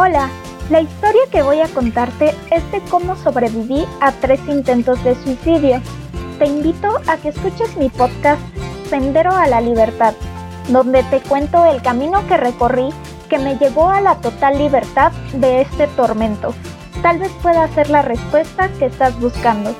Hola, la historia que voy a contarte es de cómo sobreviví a tres intentos de suicidio. Te invito a que escuches mi podcast Sendero a la Libertad, donde te cuento el camino que recorrí que me llevó a la total libertad de este tormento. Tal vez pueda ser la respuesta que estás buscando.